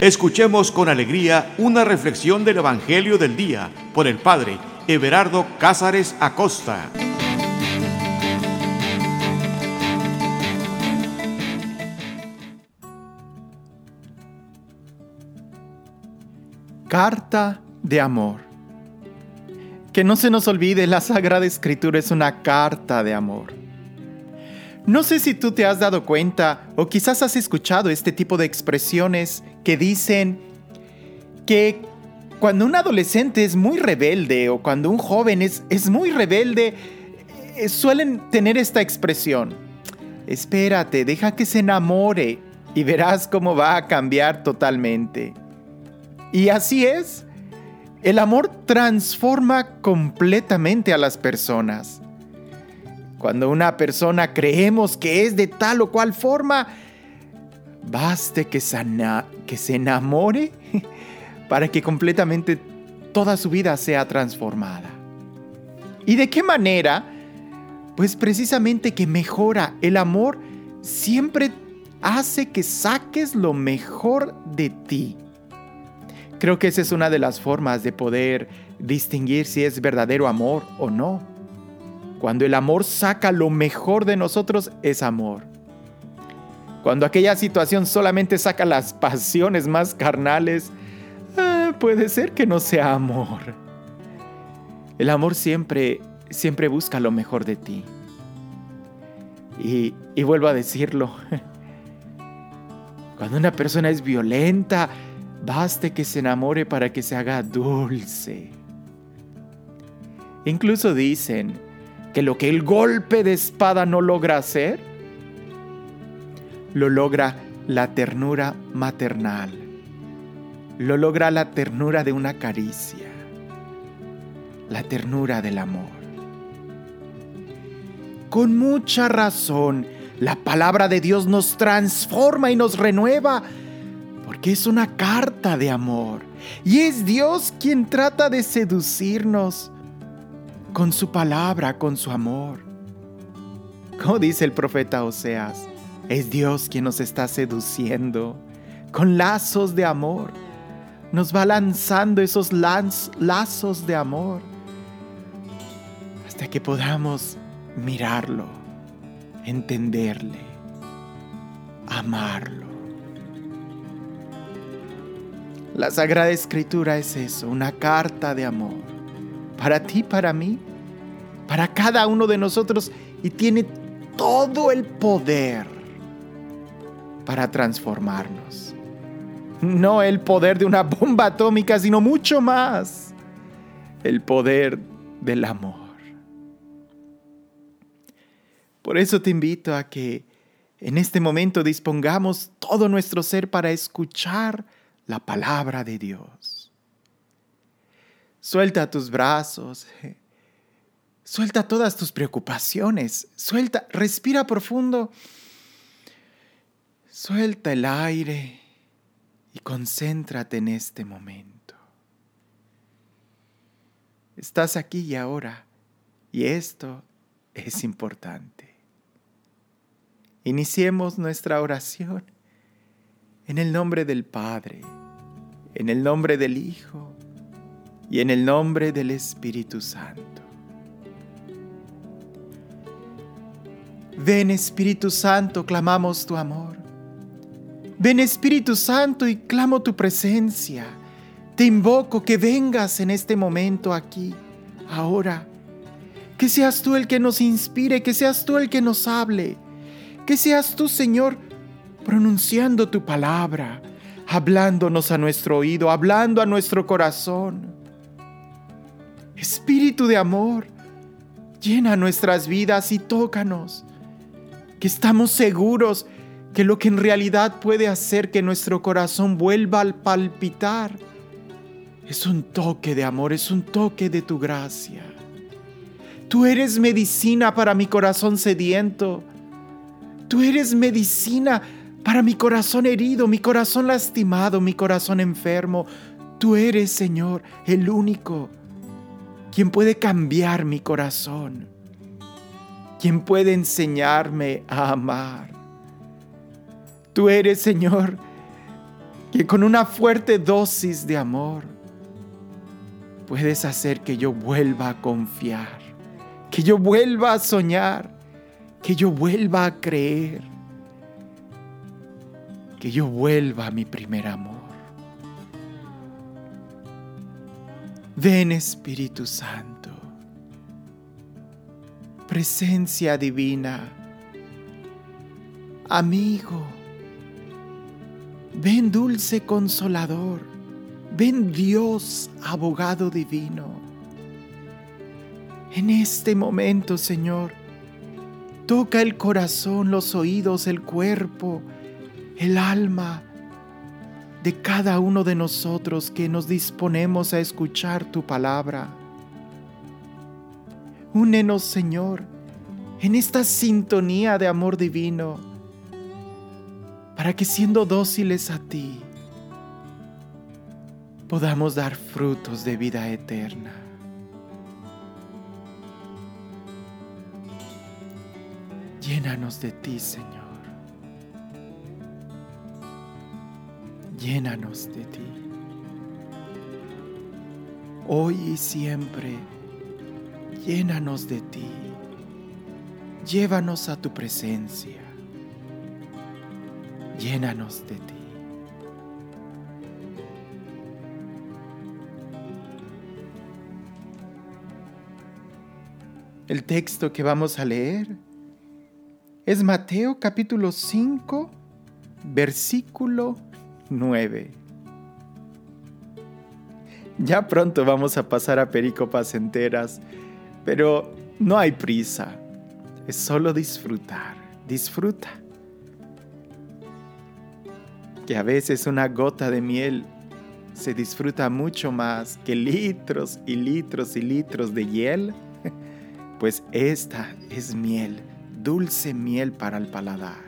Escuchemos con alegría una reflexión del Evangelio del Día por el Padre Everardo Cázares Acosta. Carta de amor. Que no se nos olvide, la Sagrada Escritura es una carta de amor. No sé si tú te has dado cuenta o quizás has escuchado este tipo de expresiones que dicen que cuando un adolescente es muy rebelde o cuando un joven es, es muy rebelde, eh, suelen tener esta expresión. Espérate, deja que se enamore y verás cómo va a cambiar totalmente. Y así es. El amor transforma completamente a las personas. Cuando una persona creemos que es de tal o cual forma, baste que, que se enamore para que completamente toda su vida sea transformada. ¿Y de qué manera? Pues precisamente que mejora. El amor siempre hace que saques lo mejor de ti. Creo que esa es una de las formas de poder distinguir si es verdadero amor o no. Cuando el amor saca lo mejor de nosotros, es amor. Cuando aquella situación solamente saca las pasiones más carnales, ah, puede ser que no sea amor. El amor siempre, siempre busca lo mejor de ti. Y, y vuelvo a decirlo. Cuando una persona es violenta, baste que se enamore para que se haga dulce. Incluso dicen, que lo que el golpe de espada no logra hacer, lo logra la ternura maternal, lo logra la ternura de una caricia, la ternura del amor. Con mucha razón, la palabra de Dios nos transforma y nos renueva, porque es una carta de amor. Y es Dios quien trata de seducirnos con su palabra, con su amor. Como dice el profeta Oseas, es Dios quien nos está seduciendo con lazos de amor. Nos va lanzando esos lazos de amor hasta que podamos mirarlo, entenderle, amarlo. La Sagrada Escritura es eso, una carta de amor para ti, para mí, para cada uno de nosotros y tiene todo el poder para transformarnos. No el poder de una bomba atómica, sino mucho más. El poder del amor. Por eso te invito a que en este momento dispongamos todo nuestro ser para escuchar la palabra de Dios. Suelta tus brazos. Suelta todas tus preocupaciones. Suelta, respira profundo. Suelta el aire y concéntrate en este momento. Estás aquí y ahora y esto es importante. Iniciemos nuestra oración en el nombre del Padre, en el nombre del Hijo y en el nombre del Espíritu Santo. Ven Espíritu Santo, clamamos tu amor. Ven Espíritu Santo y clamo tu presencia. Te invoco que vengas en este momento aquí, ahora. Que seas tú el que nos inspire, que seas tú el que nos hable. Que seas tú, Señor, pronunciando tu palabra, hablándonos a nuestro oído, hablando a nuestro corazón. Espíritu de amor, llena nuestras vidas y tócanos, que estamos seguros que lo que en realidad puede hacer que nuestro corazón vuelva al palpitar es un toque de amor, es un toque de tu gracia. Tú eres medicina para mi corazón sediento. Tú eres medicina para mi corazón herido, mi corazón lastimado, mi corazón enfermo. Tú eres, Señor, el único quien puede cambiar mi corazón, quien puede enseñarme a amar. Tú eres, Señor, que con una fuerte dosis de amor puedes hacer que yo vuelva a confiar, que yo vuelva a soñar, que yo vuelva a creer, que yo vuelva a mi primer amor. Ven Espíritu Santo, presencia divina, amigo, ven dulce consolador, ven Dios abogado divino. En este momento, Señor, toca el corazón, los oídos, el cuerpo, el alma de cada uno de nosotros que nos disponemos a escuchar tu palabra. Únenos, Señor, en esta sintonía de amor divino, para que siendo dóciles a ti, podamos dar frutos de vida eterna. Llénanos de ti, Señor. llénanos de ti. Hoy y siempre, llénanos de ti. Llévanos a tu presencia. Llénanos de ti. El texto que vamos a leer es Mateo capítulo 5, versículo 9. Ya pronto vamos a pasar a pericopas enteras, pero no hay prisa. Es solo disfrutar. Disfruta. Que a veces una gota de miel se disfruta mucho más que litros y litros y litros de hiel. Pues esta es miel, dulce miel para el paladar.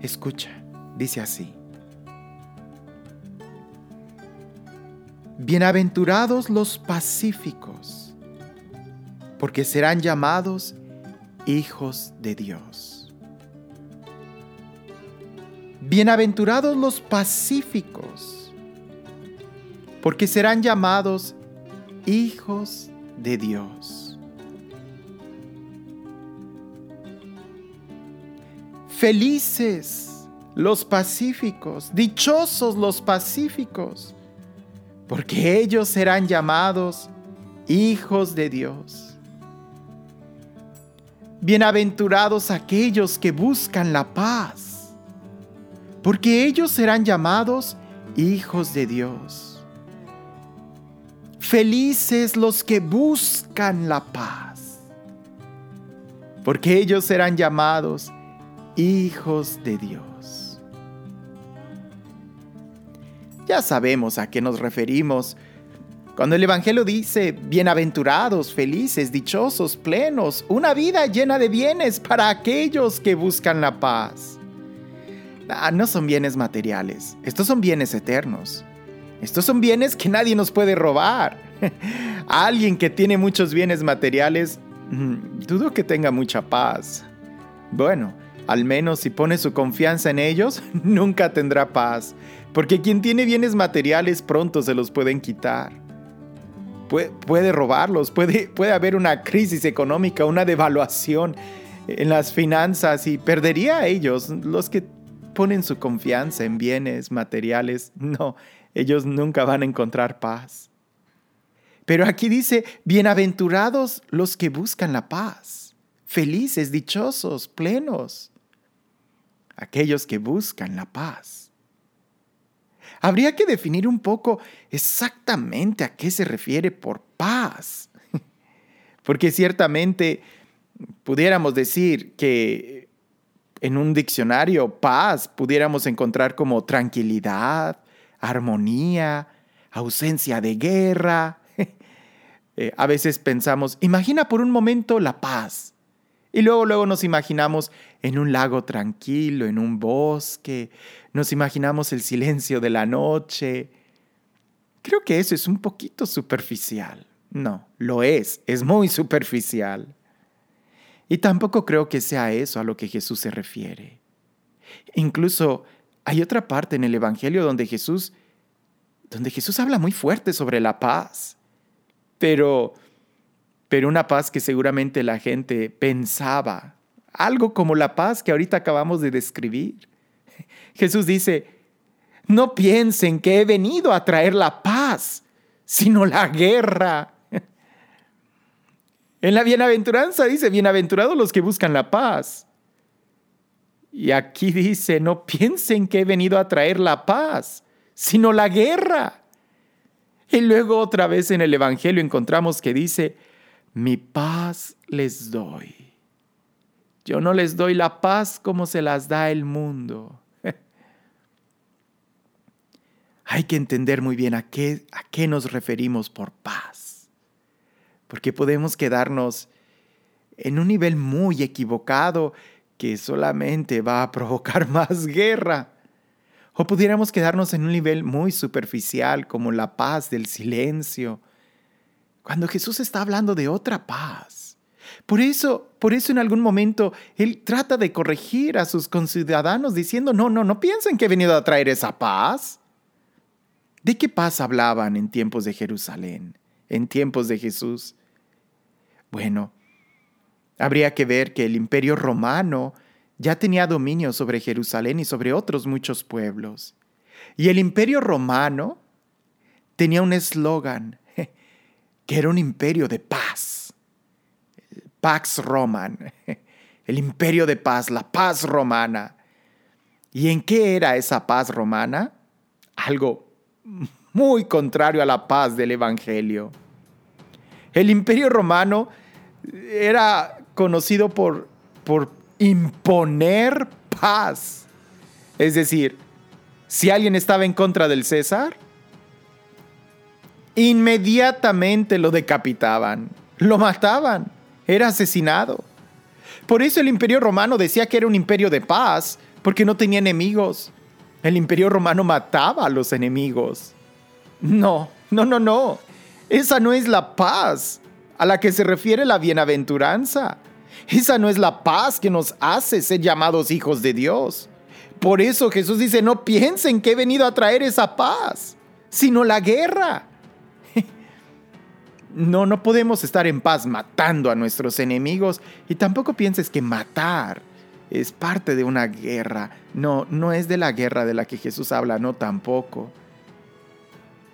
Escucha, dice así. Bienaventurados los pacíficos, porque serán llamados hijos de Dios. Bienaventurados los pacíficos, porque serán llamados hijos de Dios. Felices los pacíficos, dichosos los pacíficos porque ellos serán llamados hijos de Dios. Bienaventurados aquellos que buscan la paz, porque ellos serán llamados hijos de Dios. Felices los que buscan la paz, porque ellos serán llamados hijos de Dios. Ya sabemos a qué nos referimos. Cuando el Evangelio dice, bienaventurados, felices, dichosos, plenos, una vida llena de bienes para aquellos que buscan la paz. Ah, no son bienes materiales, estos son bienes eternos. Estos son bienes que nadie nos puede robar. alguien que tiene muchos bienes materiales, mm, dudo que tenga mucha paz. Bueno, al menos si pone su confianza en ellos, nunca tendrá paz, porque quien tiene bienes materiales pronto se los pueden quitar. Puede robarlos, puede, puede haber una crisis económica, una devaluación en las finanzas y perdería a ellos, los que ponen su confianza en bienes materiales. No, ellos nunca van a encontrar paz. Pero aquí dice, bienaventurados los que buscan la paz, felices, dichosos, plenos aquellos que buscan la paz. Habría que definir un poco exactamente a qué se refiere por paz, porque ciertamente pudiéramos decir que en un diccionario paz pudiéramos encontrar como tranquilidad, armonía, ausencia de guerra. Eh, a veces pensamos, imagina por un momento la paz. Y luego, luego nos imaginamos en un lago tranquilo, en un bosque, nos imaginamos el silencio de la noche. Creo que eso es un poquito superficial. No, lo es, es muy superficial. Y tampoco creo que sea eso a lo que Jesús se refiere. Incluso hay otra parte en el Evangelio donde Jesús, donde Jesús habla muy fuerte sobre la paz, pero, pero una paz que seguramente la gente pensaba, algo como la paz que ahorita acabamos de describir. Jesús dice, no piensen que he venido a traer la paz, sino la guerra. En la bienaventuranza dice, bienaventurados los que buscan la paz. Y aquí dice, no piensen que he venido a traer la paz, sino la guerra. Y luego otra vez en el Evangelio encontramos que dice, mi paz les doy. Yo no les doy la paz como se las da el mundo. Hay que entender muy bien a qué, a qué nos referimos por paz. Porque podemos quedarnos en un nivel muy equivocado que solamente va a provocar más guerra. O pudiéramos quedarnos en un nivel muy superficial como la paz del silencio, cuando Jesús está hablando de otra paz. Por eso, por eso en algún momento él trata de corregir a sus conciudadanos diciendo, "No, no, no piensen que he venido a traer esa paz." ¿De qué paz hablaban en tiempos de Jerusalén, en tiempos de Jesús? Bueno, Habría que ver que el imperio romano ya tenía dominio sobre Jerusalén y sobre otros muchos pueblos. Y el imperio romano tenía un eslogan, que era un imperio de paz. Pax Roman, el imperio de paz, la paz romana. ¿Y en qué era esa paz romana? Algo muy contrario a la paz del Evangelio. El imperio romano era conocido por, por imponer paz. Es decir, si alguien estaba en contra del César, inmediatamente lo decapitaban, lo mataban, era asesinado. Por eso el imperio romano decía que era un imperio de paz, porque no tenía enemigos. El imperio romano mataba a los enemigos. No, no, no, no. Esa no es la paz a la que se refiere la bienaventuranza. Esa no es la paz que nos hace ser llamados hijos de Dios. Por eso Jesús dice, no piensen que he venido a traer esa paz, sino la guerra. No, no podemos estar en paz matando a nuestros enemigos y tampoco pienses que matar es parte de una guerra. No, no es de la guerra de la que Jesús habla, no tampoco.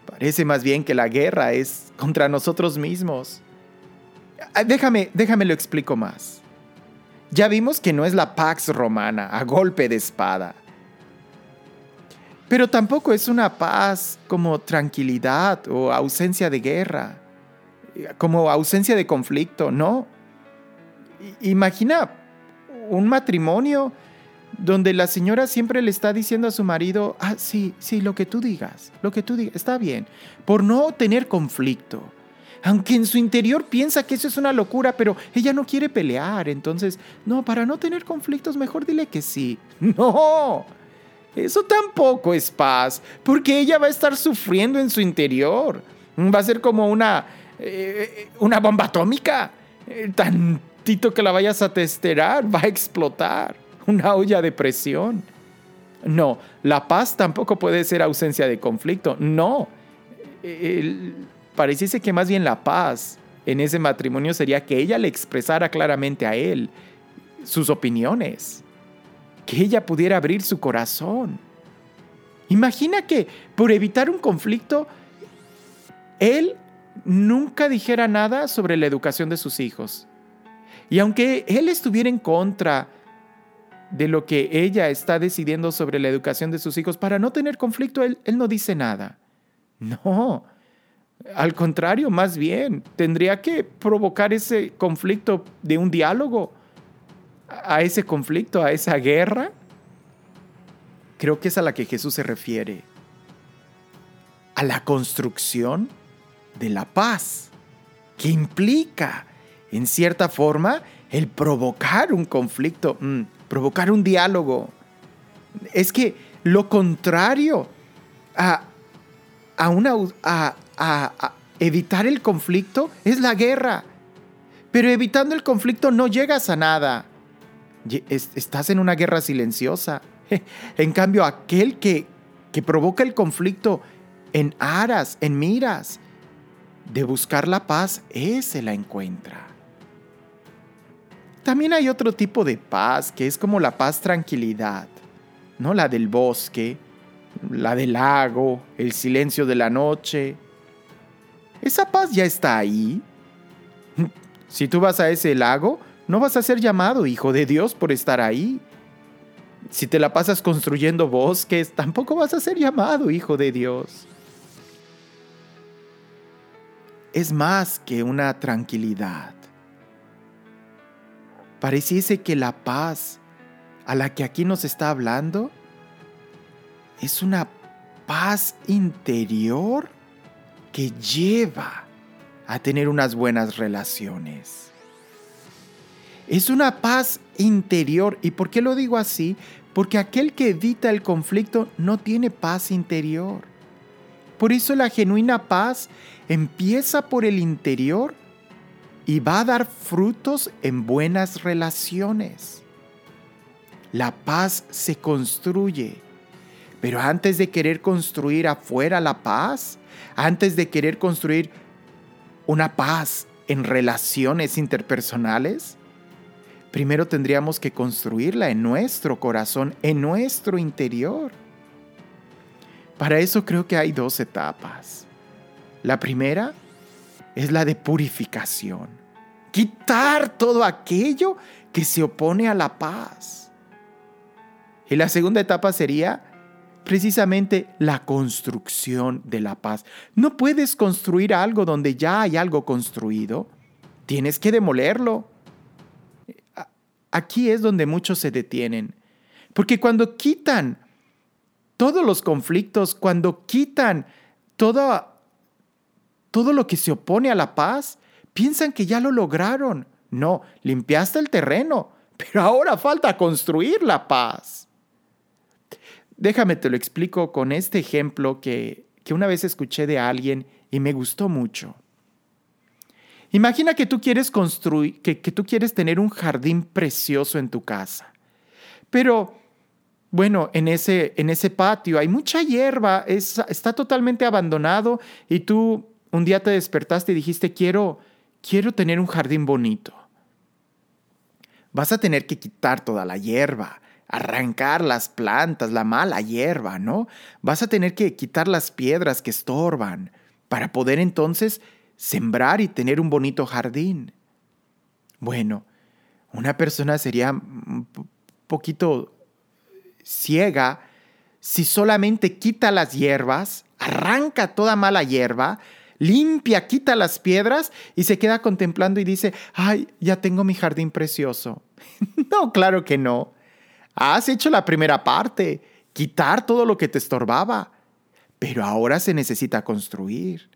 Parece más bien que la guerra es contra nosotros mismos. Ah, déjame, déjame lo explico más. Ya vimos que no es la Pax romana a golpe de espada. Pero tampoco es una paz como tranquilidad o ausencia de guerra, como ausencia de conflicto, no. Imagina un matrimonio donde la señora siempre le está diciendo a su marido, ah, sí, sí, lo que tú digas, lo que tú digas, está bien, por no tener conflicto aunque en su interior piensa que eso es una locura, pero ella no quiere pelear. Entonces, no, para no tener conflictos, mejor dile que sí. No, eso tampoco es paz, porque ella va a estar sufriendo en su interior. Va a ser como una, eh, una bomba atómica. Eh, tantito que la vayas a testerar, va a explotar. Una olla de presión. No, la paz tampoco puede ser ausencia de conflicto. No. El, pareciese que más bien la paz en ese matrimonio sería que ella le expresara claramente a él sus opiniones, que ella pudiera abrir su corazón. Imagina que por evitar un conflicto, él nunca dijera nada sobre la educación de sus hijos. Y aunque él estuviera en contra de lo que ella está decidiendo sobre la educación de sus hijos, para no tener conflicto, él, no dice nada. No, al contrario, más bien, tendría que provocar ese conflicto de un diálogo, a ese conflicto, a esa guerra. Creo que es a la que Jesús se refiere. A la construcción de la paz, que implica, en cierta forma, el provocar un conflicto, mm, provocar un diálogo. Es que lo contrario a, a, una, a, a, evitar el conflicto es la guerra. Pero evitando el conflicto no llegas a nada. Estás en una guerra silenciosa. En cambio, aquel que, que provoca el conflicto en aras, en miras de buscar la paz, ese la encuentra. También hay otro tipo de paz que es como la paz tranquilidad, ¿no? La del bosque, la del lago, el silencio de la noche. Esa paz ya está ahí. Si tú vas a ese lago, no vas a ser llamado hijo de Dios por estar ahí. Si te la pasas construyendo bosques, tampoco vas a ser llamado hijo de Dios. Es más que una tranquilidad. Pareciese que la paz a la que aquí nos está hablando es una paz interior que lleva a tener unas buenas relaciones. Es una paz interior. ¿Y por qué lo digo así? Porque aquel que evita el conflicto no tiene paz interior. Por eso la genuina paz empieza por el interior y va a dar frutos en buenas relaciones. La paz se construye, pero antes de querer construir afuera la paz, antes de querer construir una paz en relaciones interpersonales, primero tendríamos que construirla en nuestro corazón, en nuestro interior. Para eso creo que hay dos etapas. La primera es la de purificación. Quitar todo aquello que se opone a la paz. Y la segunda etapa sería precisamente la construcción de la paz. No puedes construir algo donde ya hay algo construido. Tienes que demolerlo. Aquí es donde muchos se detienen. Porque cuando quitan todos los conflictos, cuando quitan todo, todo lo que se opone a la paz, piensan que ya lo lograron. No, limpiaste el terreno, pero ahora falta construir la paz. Déjame te lo explico con este ejemplo que, que una vez escuché de alguien y me gustó mucho. Imagina que tú quieres construir, que, tú quieres tener un jardín precioso en tu casa. Pero, bueno, en ese, en ese patio hay mucha hierba, está totalmente abandonado y tú un día te despertaste y dijiste, quiero, quiero tener un jardín bonito. Vas a tener que quitar toda la hierba, arrancar las plantas, la mala hierba, ¿no? Vas a tener que quitar las piedras que estorban para poder entonces sembrar y tener un bonito jardín. Bueno, una persona sería un poquito ciega si solamente quita las hierbas, arranca toda mala hierba, limpia, quita las piedras y se queda contemplando y dice, ay, ya tengo mi jardín precioso. no, claro que no. Has hecho la primera parte, quitar todo lo que te estorbaba, pero ahora se necesita construir.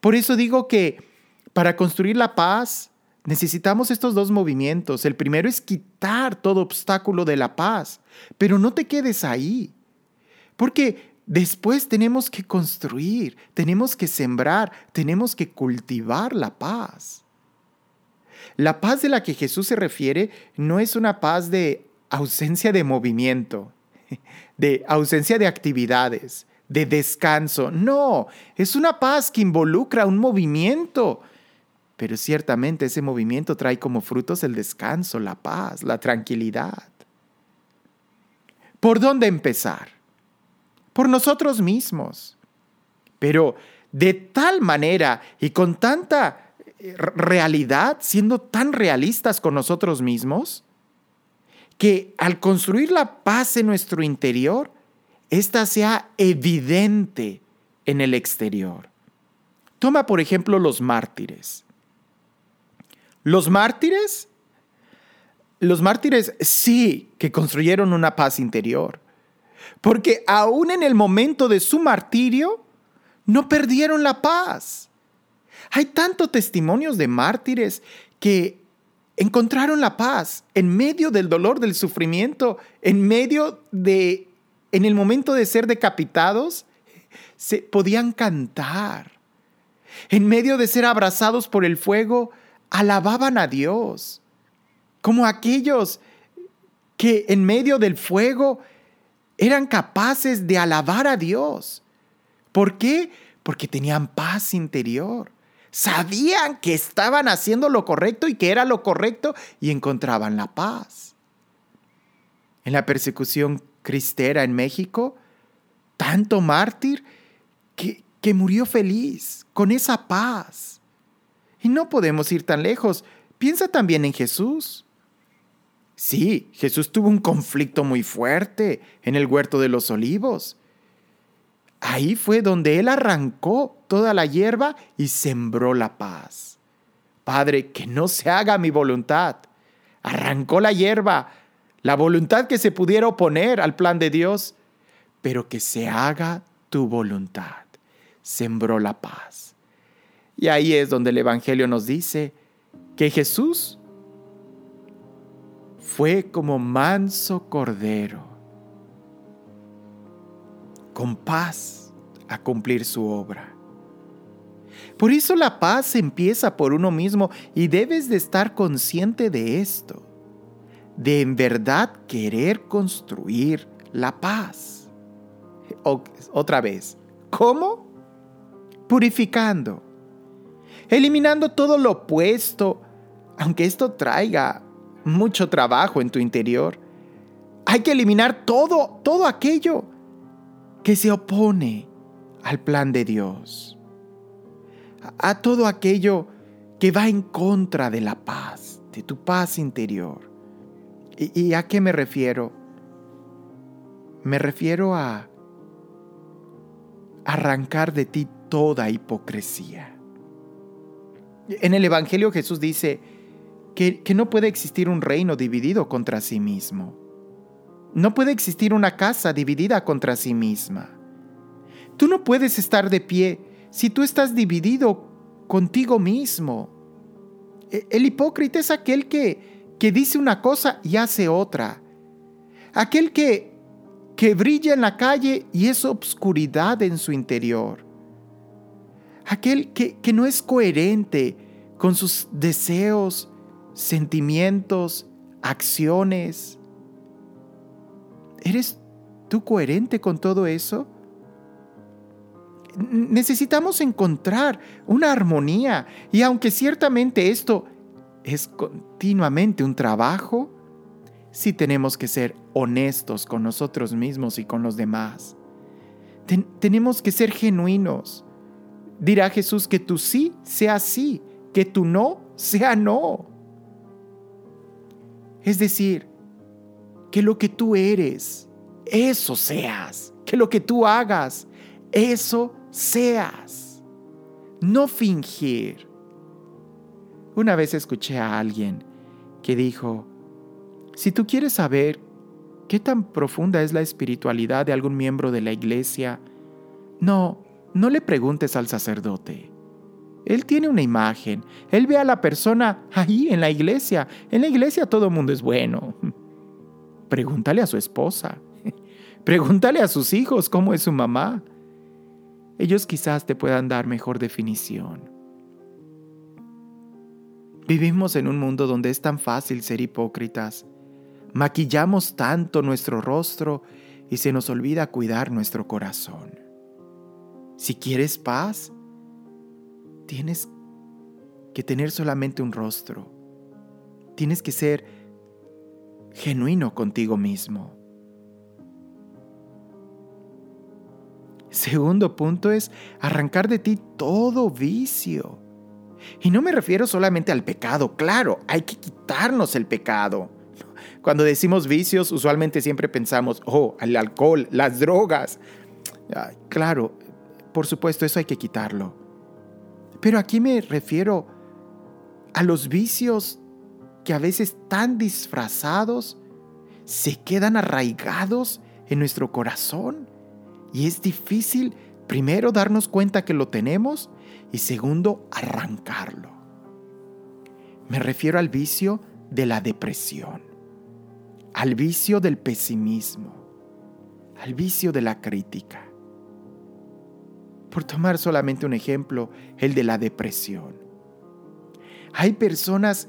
Por eso digo que para construir la paz necesitamos estos dos movimientos. El primero es quitar todo obstáculo de la paz, pero no te quedes ahí, porque después tenemos que construir, tenemos que sembrar, tenemos que cultivar la paz. La paz de la que Jesús se refiere no es una paz de ausencia de movimiento, de ausencia de actividades, de descanso. No, es una paz que involucra un movimiento. Pero ciertamente ese movimiento trae como frutos el descanso, la paz, la tranquilidad. ¿Por dónde empezar? Por nosotros mismos. Pero de tal manera y con tanta eh, realidad, siendo tan realistas con nosotros mismos, que al construir la paz en nuestro interior, esta sea evidente en el exterior. Toma por ejemplo los mártires. Los mártires, los mártires sí que construyeron una paz interior, porque aún en el momento de su martirio no perdieron la paz. Hay tantos testimonios de mártires que encontraron la paz en medio del dolor, del sufrimiento, en medio de en el momento de ser decapitados, se podían cantar. En medio de ser abrazados por el fuego, alababan a Dios. Como aquellos que en medio del fuego eran capaces de alabar a Dios. ¿Por qué? Porque tenían paz interior. Sabían que estaban haciendo lo correcto y que era lo correcto y encontraban la paz. En la persecución cristera en México, tanto mártir que, que murió feliz, con esa paz. Y no podemos ir tan lejos. Piensa también en Jesús. Sí, Jesús tuvo un conflicto muy fuerte en el huerto de los olivos. Ahí fue donde Él arrancó toda la hierba y sembró la paz. Padre, que no se haga mi voluntad. Arrancó la hierba, la voluntad que se pudiera oponer al plan de Dios, pero que se haga tu voluntad. Sembró la paz. Y ahí es donde el Evangelio nos dice que Jesús fue como manso cordero, con paz a cumplir su obra. Por eso la paz empieza por uno mismo y debes de estar consciente de esto, de en verdad querer construir la paz. otra vez, ¿cómo? Purificando, eliminando todo lo opuesto, aunque esto traiga mucho trabajo en tu interior. Hay que eliminar todo, todo aquello que se opone al plan de Dios. A, todo aquello que va en contra de la paz, de tu paz interior. ¿Y, ¿Y, a qué me refiero? Me refiero a arrancar de ti toda hipocresía. En el Evangelio Jesús dice, que, no puede existir un reino dividido contra sí mismo. No puede existir una casa dividida contra sí misma. Tú no puedes estar de pie si tú estás dividido contigo mismo. E, el hipócrita es aquel que, que dice una cosa y hace otra. Aquel que, que brilla en la calle y es obscuridad en su interior. Aquel que, que no es coherente con sus deseos sentimientos, acciones. ¿Eres tú coherente con todo eso? Necesitamos encontrar una armonía y aunque ciertamente esto es continuamente un trabajo, sí tenemos que ser honestos con nosotros mismos y con los demás. tenemos que ser genuinos. Dirá Jesús que tu sí sea sí, que tu no sea no. Es decir, que lo que tú eres, eso seas. Que lo que tú hagas, eso seas. No fingir. Una vez escuché a alguien que dijo, si tú quieres saber qué tan profunda es la espiritualidad de algún miembro de la iglesia, no, no le preguntes al sacerdote. Él tiene una imagen. Él ve a la persona ahí en la iglesia. En la iglesia todo el mundo es bueno. Pregúntale a su esposa. Pregúntale a sus hijos cómo es su mamá. Ellos quizás te puedan dar mejor definición. Vivimos en un mundo donde es tan fácil ser hipócritas. Maquillamos tanto nuestro rostro y se nos olvida cuidar nuestro corazón. Si quieres paz, tienes que tener solamente un rostro. Tienes que ser genuino contigo mismo. Segundo punto es arrancar de ti todo vicio. Y no me refiero solamente al pecado, claro, hay que quitarnos el pecado. Cuando decimos vicios, usualmente siempre pensamos, oh, el alcohol, las drogas. claro, por supuesto, eso hay que quitarlo. Pero aquí me refiero a los vicios que a veces tan disfrazados se quedan arraigados en nuestro corazón y es difícil primero darnos cuenta que lo tenemos y segundo arrancarlo. Me refiero al vicio de la depresión, al vicio del pesimismo, al vicio de la crítica por tomar solamente un ejemplo, el de la depresión. Hay personas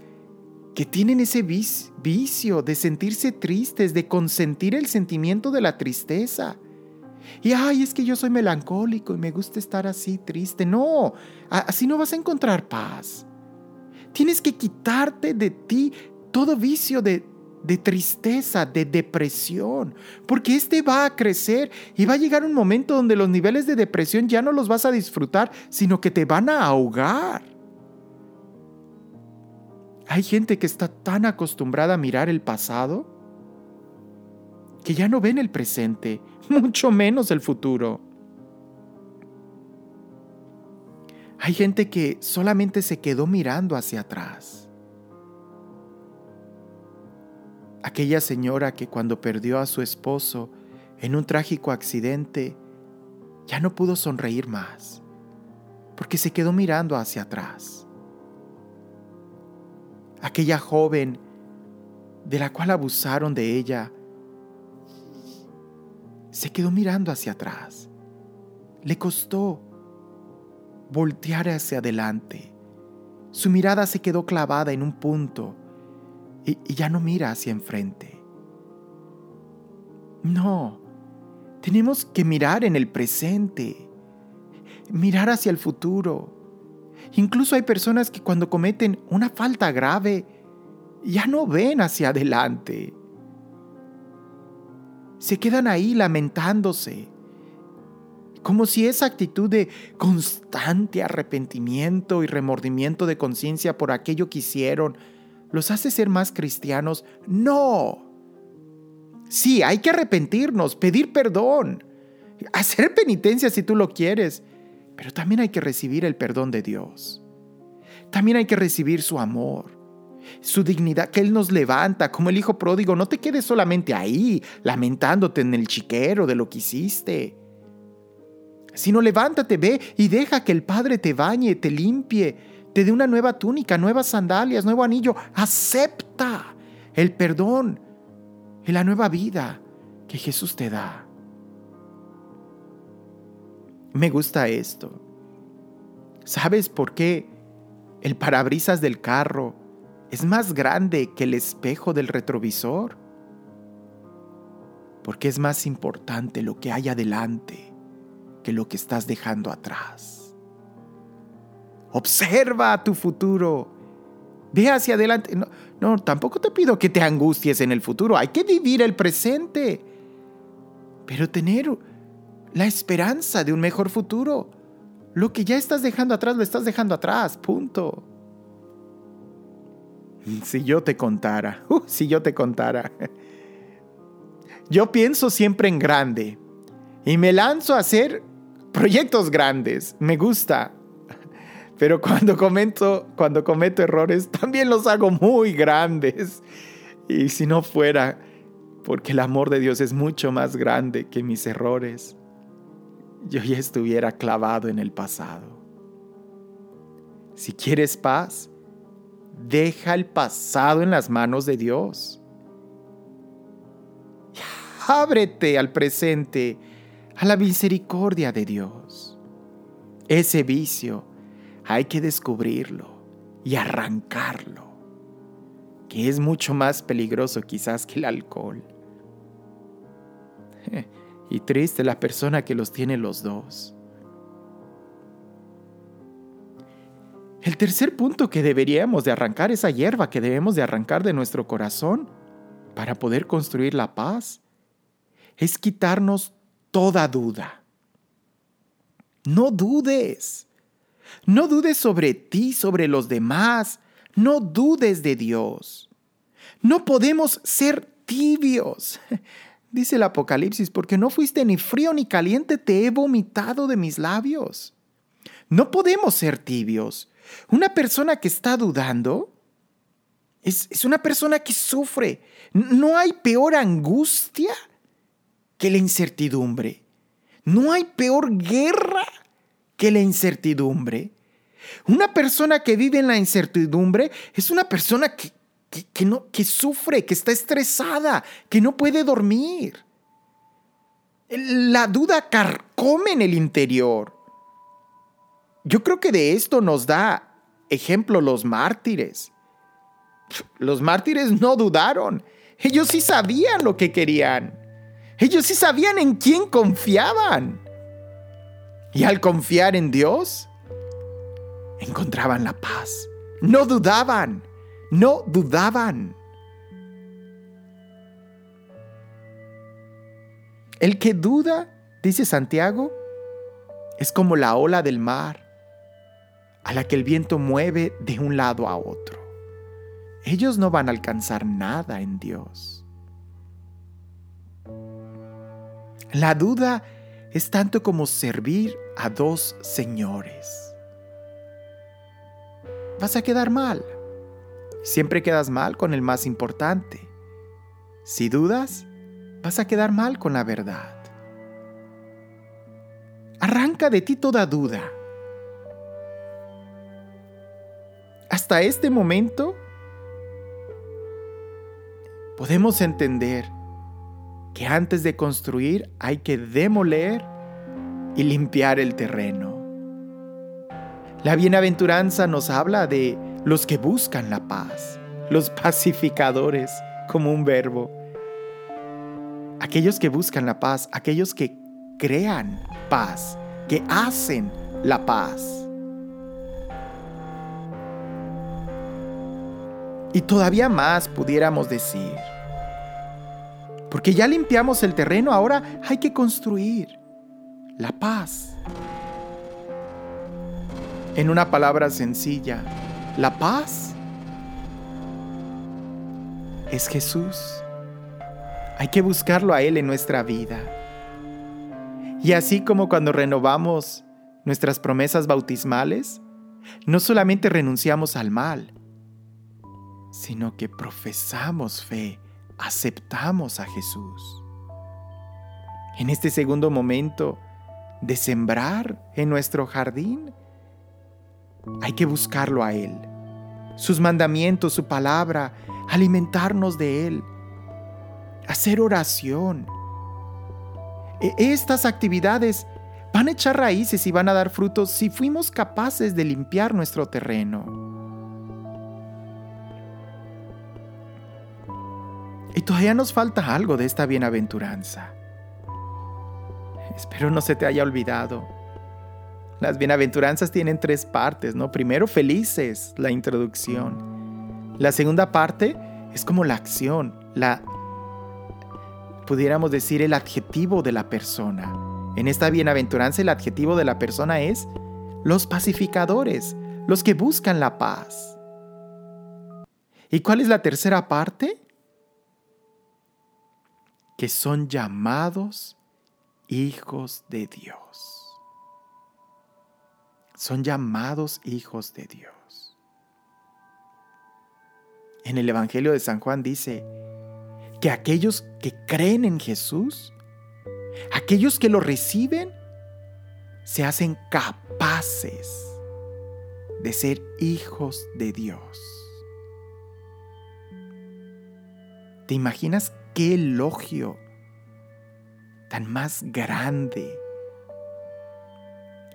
que tienen ese vicio de sentirse tristes, de consentir el sentimiento de la tristeza. Y ay, es que yo soy melancólico y me gusta estar así triste. No, así no vas a encontrar paz. Tienes que quitarte de ti todo vicio de, de tristeza, de depresión, porque este va a crecer y va a llegar un momento donde los niveles de depresión ya no los vas a disfrutar, sino que te van a ahogar. Hay gente que está tan acostumbrada a mirar el pasado que ya no ven el presente, mucho menos el futuro. Hay gente que solamente se quedó mirando hacia atrás. Aquella señora que cuando perdió a su esposo en un trágico accidente ya no pudo sonreír más, porque se quedó mirando hacia atrás. Aquella joven de la cual abusaron de ella se quedó mirando hacia atrás. Le costó voltear hacia adelante. Su mirada se quedó clavada en un punto y, ya no mira hacia enfrente. No, tenemos que mirar en el presente, mirar hacia el futuro. Incluso hay personas que cuando cometen una falta grave, ya no ven hacia adelante se quedan ahí lamentándose, como si esa actitud de constante arrepentimiento y remordimiento de conciencia por aquello que hicieron los hace ser más cristianos. No. Sí, hay que arrepentirnos, pedir perdón, hacer penitencia si tú lo quieres, pero también hay que recibir el perdón de Dios. También hay que recibir su amor su dignidad, que Él nos levanta, como el Hijo pródigo. No te quedes solamente ahí, lamentándote en el chiquero de lo que hiciste. Sino levántate, ve y deja que el Padre te bañe, te limpie, te dé una nueva túnica, nuevas sandalias, nuevo anillo. Acepta el perdón y la nueva vida que Jesús te da. Me gusta esto. ¿Sabes por qué el parabrisas del carro es más grande que el espejo del retrovisor, porque es más importante lo que hay adelante que lo que estás dejando atrás. Observa tu futuro. Ve hacia adelante. No, tampoco te pido que te angusties en el futuro. Hay que vivir el presente. Pero tener la esperanza de un mejor futuro. Lo que ya estás dejando atrás, lo estás dejando atrás. Punto. Si yo te contara, uh, si yo te contara. Yo pienso siempre en grande y me lanzo a hacer proyectos grandes. Me gusta. Pero cuando comento, cuando cometo errores, también los hago muy grandes. Y si no fuera porque el amor de Dios es mucho más grande que mis errores, yo ya estuviera clavado en el pasado. Si quieres paz, Deja el pasado en las manos de Dios. Ábrete al presente, a la misericordia de Dios. Ese vicio hay que descubrirlo y arrancarlo, que es mucho más peligroso quizás que el alcohol. Y triste la persona que los tiene los dos. El tercer punto que deberíamos de arrancar, esa hierba que debemos de arrancar de nuestro corazón para poder construir la paz, es quitarnos toda duda. No dudes. No dudes sobre ti, sobre los demás. No dudes de Dios. No podemos ser tibios. Dice el Apocalipsis, porque no fuiste ni frío ni caliente, te he vomitado de mis labios. No podemos ser tibios. Una persona que está dudando es, una persona que sufre. No hay peor angustia que la incertidumbre. No hay peor guerra que la incertidumbre. Una persona que vive en la incertidumbre es una persona que, no, que sufre, que está estresada, que no puede dormir. La duda carcome en el interior. Yo creo que de esto nos da ejemplo los mártires. Los mártires no dudaron. Ellos sí sabían lo que querían. Ellos sí sabían en quién confiaban. Y al confiar en Dios, encontraban la paz. No dudaban, no dudaban. El que duda, dice Santiago, es como la ola del mar, a la que el viento mueve de un lado a otro. Ellos no van a alcanzar nada en Dios. La duda es tanto como servir a dos señores. Vas a quedar mal. Siempre quedas mal con el más importante. Si dudas, vas a quedar mal con la verdad. Arranca de ti toda duda. Hasta este momento podemos entender que antes de construir hay que demoler y limpiar el terreno. La bienaventuranza nos habla de los que buscan la paz, los pacificadores como un verbo. Aquellos que buscan la paz, aquellos que crean paz, que hacen la paz. Y todavía más pudiéramos decir. Porque ya limpiamos el terreno, ahora hay que construir la paz. En una palabra sencilla, la paz es Jesús. Hay que buscarlo a Él en nuestra vida. Y así como cuando renovamos nuestras promesas bautismales, no solamente renunciamos al mal, sino que profesamos fe, aceptamos a Jesús. En este segundo momento, de sembrar en nuestro jardín, hay que buscarlo a Él. Sus mandamientos, su palabra, alimentarnos de Él, hacer oración. E, estas actividades van a echar raíces y van a dar frutos si fuimos capaces de limpiar nuestro terreno. Y todavía nos falta algo de esta bienaventuranza. Espero no se te haya olvidado. Las bienaventuranzas tienen tres partes, ¿no? Primero, felices, la introducción. La segunda parte es como la acción, la, pudiéramos decir, el adjetivo de la persona. En esta bienaventuranza el adjetivo de la persona es los pacificadores, los que buscan la paz. ¿Y cuál es la tercera parte? Que son llamados hijos de Dios. Son llamados hijos de Dios. En el Evangelio de San Juan dice que aquellos que creen en Jesús, aquellos que lo reciben, se hacen capaces de ser hijos de Dios. ¿Te imaginas qué elogio tan más grande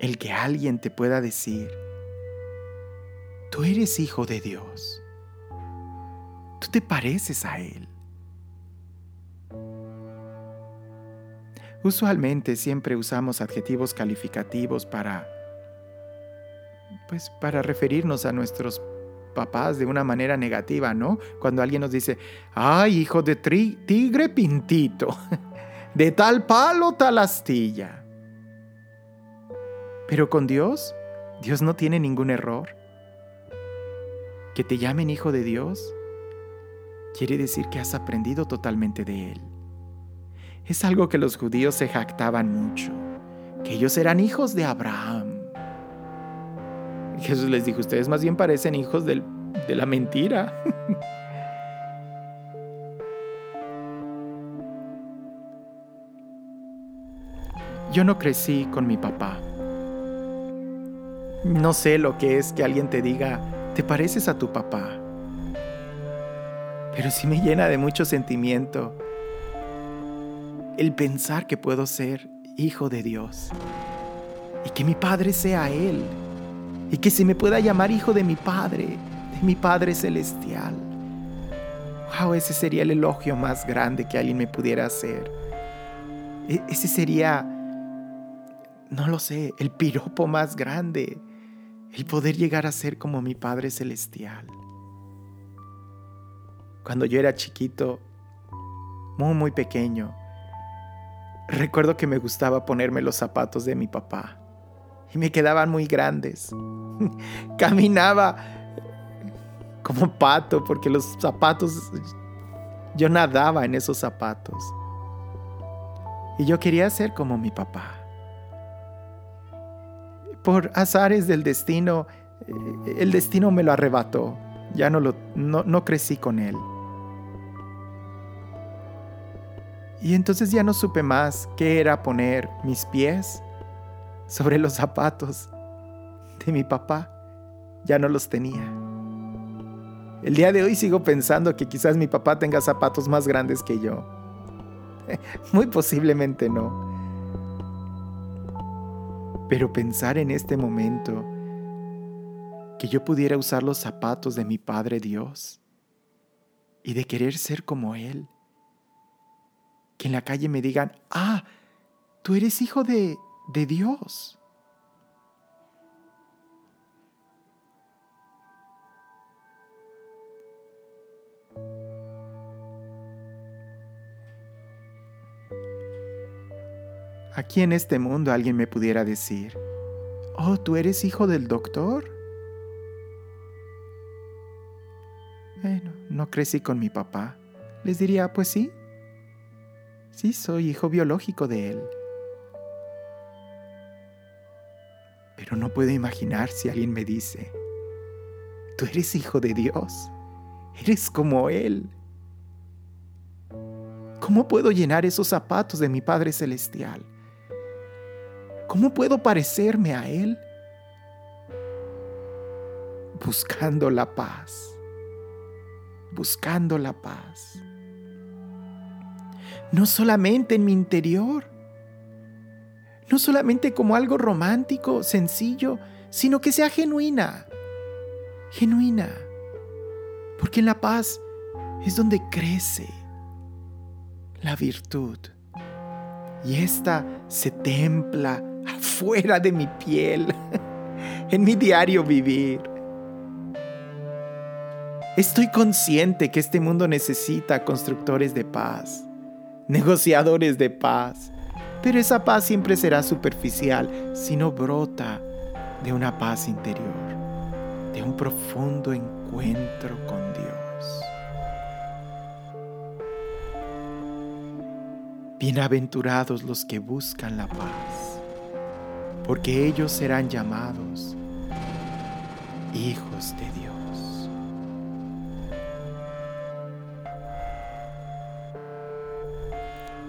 el que alguien te pueda decir, tú eres hijo de Dios, tú te pareces a Él. Usualmente siempre usamos adjetivos calificativos para pues para referirnos a nuestros papás de una manera negativa, ¿no? Cuando alguien nos dice, "Ay, hijo de tigre pintito." de tal palo, tal astilla. Pero con Dios, Dios no tiene ningún error. Que te llamen hijo de Dios quiere decir que has aprendido totalmente de Él. Es algo que los judíos se jactaban mucho, que ellos eran hijos de Abraham. Jesús les dijo, ustedes más bien parecen hijos de la mentira. Yo no crecí con mi papá. No sé lo que es que alguien te diga, te pareces a tu papá. Pero sí me llena de mucho sentimiento el pensar que puedo ser hijo de Dios y que mi Padre sea Él y que se me pueda llamar hijo de mi Padre, de mi Padre celestial, wow, ese sería el elogio más grande que alguien me pudiera hacer. E, ese sería, no lo sé, el piropo más grande, el poder llegar a ser como mi Padre Celestial. Cuando yo era chiquito, muy, muy pequeño, recuerdo que me gustaba ponerme los zapatos de mi papá y me quedaban muy grandes. Caminaba como pato porque los zapatos, yo nadaba en esos zapatos. Y yo quería ser como mi papá. Por azares del destino, eh, el destino me lo arrebató. Ya no, lo, no crecí con él. Y entonces ya no supe más qué era poner mis pies sobre los zapatos de mi papá. Ya no los tenía. El día de hoy sigo pensando que quizás mi papá tenga zapatos más grandes que yo. Muy posiblemente no. Pero pensar en este momento que yo pudiera usar los zapatos de mi Padre Dios y de querer ser como Él. Que en la calle me digan, ah, tú eres hijo de, de Dios. Aquí en este mundo alguien me pudiera decir, oh, ¿tú eres hijo del doctor? Bueno, no crecí con mi papá. Les diría, pues sí, sí, soy hijo biológico de él. Pero no puedo imaginar si alguien me dice, tú eres hijo de Dios, eres como Él. ¿Cómo puedo llenar esos zapatos de mi Padre Celestial? ¿Cómo puedo parecerme a Él? Buscando la paz, buscando la paz. No solamente en mi interior, no solamente como algo romántico, sencillo, sino que sea genuina. Genuina. Porque en la paz es donde crece la virtud. Y esta se templa afuera de mi piel, en mi diario vivir. Estoy consciente que este mundo necesita constructores de paz, negociadores de paz, pero esa paz siempre será superficial si no brota de una paz interior, de un profundo encuentro con Dios. Bienaventurados los que buscan la paz, porque ellos serán llamados hijos de Dios.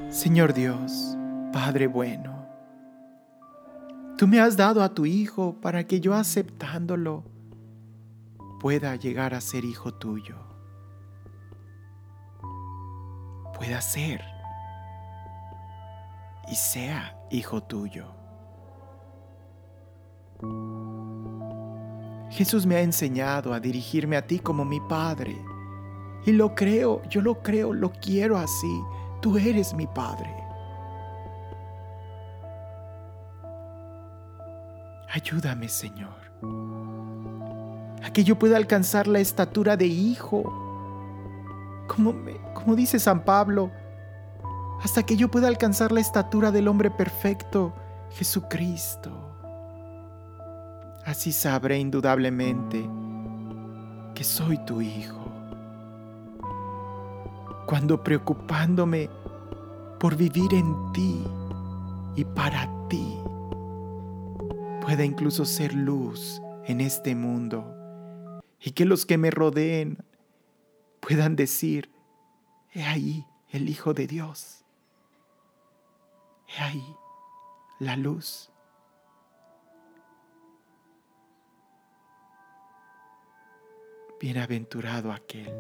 Señor Dios, Padre bueno, tú me has dado a tu Hijo para que yo aceptándolo pueda llegar a ser hijo tuyo, pueda ser y sea hijo tuyo. Jesús me ha enseñado a dirigirme a ti como mi Padre. Y lo creo, yo lo creo, lo quiero así. Tú eres mi Padre. Ayúdame, Señor, a que yo pueda alcanzar la estatura de hijo, como, como dice San Pablo, hasta que yo pueda alcanzar la estatura del hombre perfecto, Jesucristo. Así sabré indudablemente que soy tu hijo. Cuando preocupándome por vivir en ti y para ti, pueda incluso ser luz en este mundo y que los que me rodeen puedan decir, he ahí el Hijo de Dios, he ahí la luz. Bienaventurado aquel.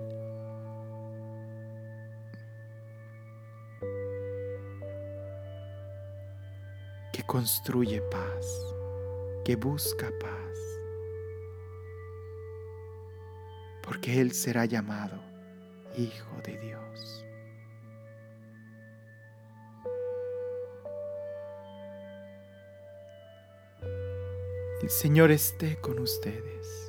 que construye paz que busca paz, porque Él será llamado Hijo de Dios. El Señor esté con ustedes.